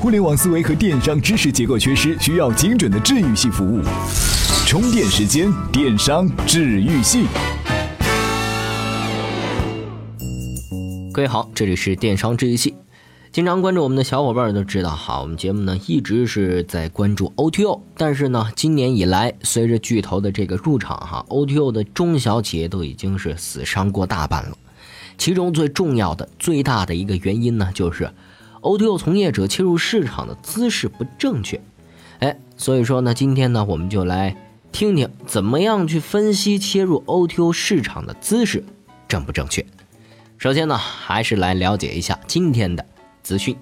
互联网思维和电商知识结构缺失，需要精准的治愈系服务。充电时间，电商治愈系。各位好，这里是电商治愈系。经常关注我们的小伙伴都知道哈，我们节目呢一直是在关注 O T O，但是呢，今年以来随着巨头的这个入场哈，O T O 的中小企业都已经是死伤过大半了。其中最重要的、最大的一个原因呢，就是 O2O 从业者切入市场的姿势不正确。哎，所以说呢，今天呢，我们就来听听怎么样去分析切入 O2O 市场的姿势正不正确。首先呢，还是来了解一下今天的资讯。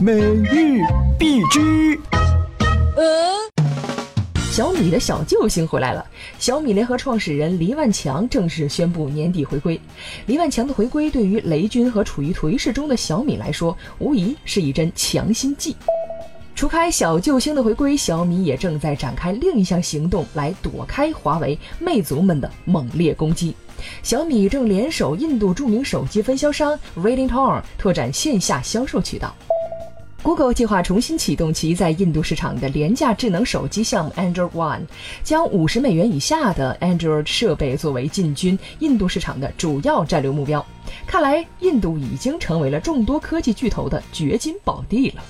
每日必知。小米的小救星回来了！小米联合创始人黎万强正式宣布年底回归。黎万强的回归对于雷军和处于颓势中的小米来说，无疑是一针强心剂。除开小救星的回归，小米也正在展开另一项行动来躲开华为、魅族们的猛烈攻击。小米正联手印度著名手机分销商 Redintour 拓展线下销售渠道。Google 计划重新启动其在印度市场的廉价智能手机项目 Android One，将五十美元以下的 Android 设备作为进军印度市场的主要战略目标。看来，印度已经成为了众多科技巨头的掘金宝地了。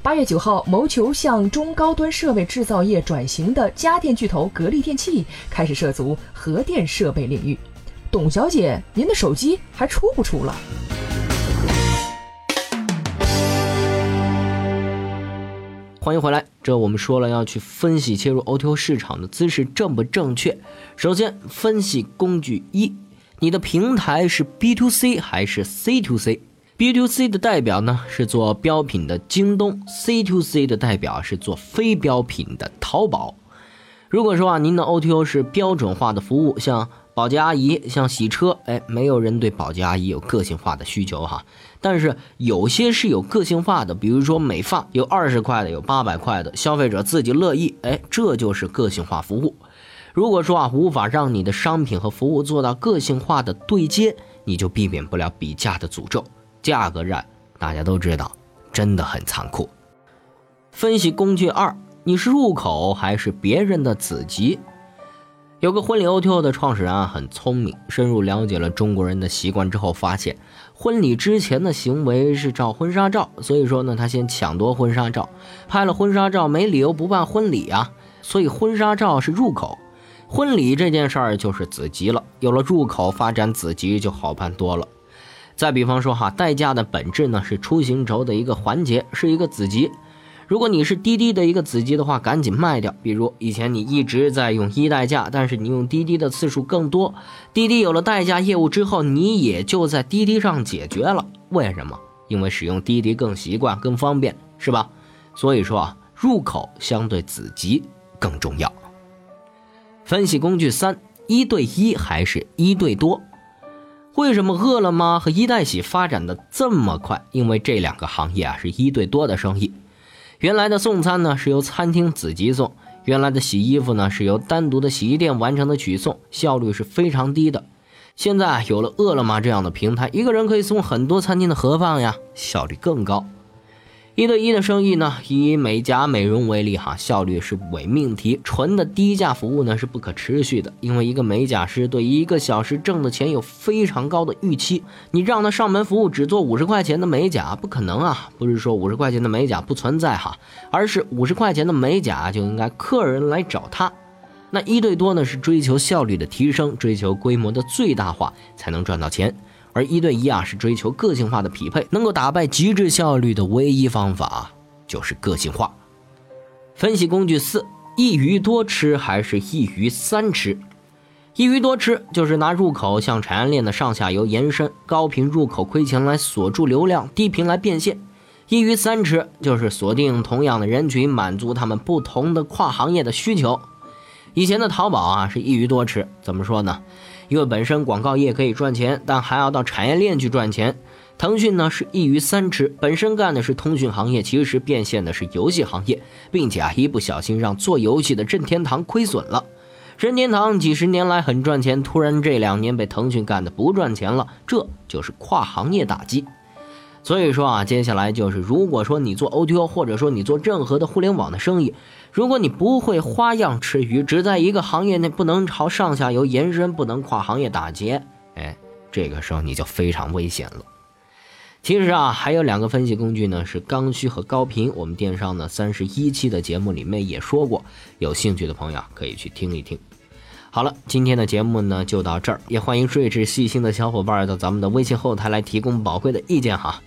八月九号，谋求向中高端设备制造业转型的家电巨头格力电器开始涉足核电设备领域。董小姐，您的手机还出不出了？欢迎回来。这我们说了要去分析切入 O2O 市场的姿势正不正确。首先，分析工具一，你的平台是 B to C 还是 C to C？B to C 的代表呢是做标品的京东，C to C 的代表是做非标品的淘宝。如果说啊，您的 O2O 是标准化的服务，像保洁阿姨，像洗车，哎，没有人对保洁阿姨有个性化的需求哈。但是有些是有个性化的，比如说美发，有二十块的，有八百块的，消费者自己乐意，哎，这就是个性化服务。如果说啊，无法让你的商品和服务做到个性化的对接，你就避免不了比价的诅咒。价格战，大家都知道，真的很残酷。分析工具二，你是入口还是别人的子集？有个婚礼 O2O 的创始人啊，很聪明，深入了解了中国人的习惯之后，发现婚礼之前的行为是照婚纱照，所以说呢，他先抢夺婚纱照，拍了婚纱照，没理由不办婚礼啊，所以婚纱照是入口，婚礼这件事儿就是子集了，有了入口，发展子集就好办多了。再比方说哈，代驾的本质呢是出行轴的一个环节，是一个子集。如果你是滴滴的一个子集的话，赶紧卖掉。比如以前你一直在用一代驾，但是你用滴滴的次数更多，滴滴有了代驾业务之后，你也就在滴滴上解决了。为什么？因为使用滴滴更习惯、更方便，是吧？所以说啊，入口相对子集更重要。分析工具三：一对一还是一对多？为什么饿了么和一代喜发展的这么快？因为这两个行业啊是一对多的生意。原来的送餐呢是由餐厅自己送，原来的洗衣服呢是由单独的洗衣店完成的取送，效率是非常低的。现在有了饿了么这样的平台，一个人可以送很多餐厅的盒饭呀，效率更高。一对一的生意呢，以美甲美容为例哈，效率是伪命题。纯的低价服务呢是不可持续的，因为一个美甲师对一个小时挣的钱有非常高的预期。你让他上门服务只做五十块钱的美甲，不可能啊！不是说五十块钱的美甲不存在哈，而是五十块钱的美甲就应该客人来找他。那一对多呢是追求效率的提升，追求规模的最大化，才能赚到钱。而一对一啊，是追求个性化的匹配，能够打败极致效率的唯一方法就是个性化。分析工具四：一鱼多吃还是一鱼三吃？一鱼多吃就是拿入口向产业链的上下游延伸，高频入口亏钱来锁住流量，低频来变现；一鱼三吃就是锁定同样的人群，满足他们不同的跨行业的需求。以前的淘宝啊是一鱼多吃，怎么说呢？因为本身广告业可以赚钱，但还要到产业链去赚钱。腾讯呢是一鱼三吃，本身干的是通讯行业，其实变现的是游戏行业，并且啊一不小心让做游戏的任天堂亏损了。任天堂几十年来很赚钱，突然这两年被腾讯干的不赚钱了，这就是跨行业打击。所以说啊，接下来就是，如果说你做 O2O，或者说你做任何的互联网的生意，如果你不会花样吃鱼，只在一个行业内不能朝上下游延伸，不能跨行业打劫，哎，这个时候你就非常危险了。其实啊，还有两个分析工具呢，是刚需和高频。我们电商呢三十一期的节目里面也说过，有兴趣的朋友可以去听一听。好了，今天的节目呢就到这儿，也欢迎睿智细心的小伙伴到咱们的微信后台来提供宝贵的意见哈。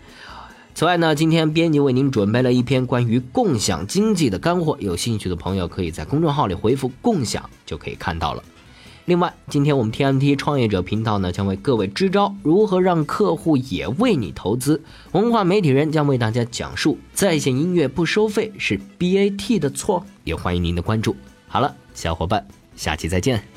此外呢，今天编辑为您准备了一篇关于共享经济的干货，有兴趣的朋友可以在公众号里回复“共享”就可以看到了。另外，今天我们 TMT 创业者频道呢将为各位支招，如何让客户也为你投资。文化媒体人将为大家讲述在线音乐不收费是 BAT 的错，也欢迎您的关注。好了，小伙伴，下期再见。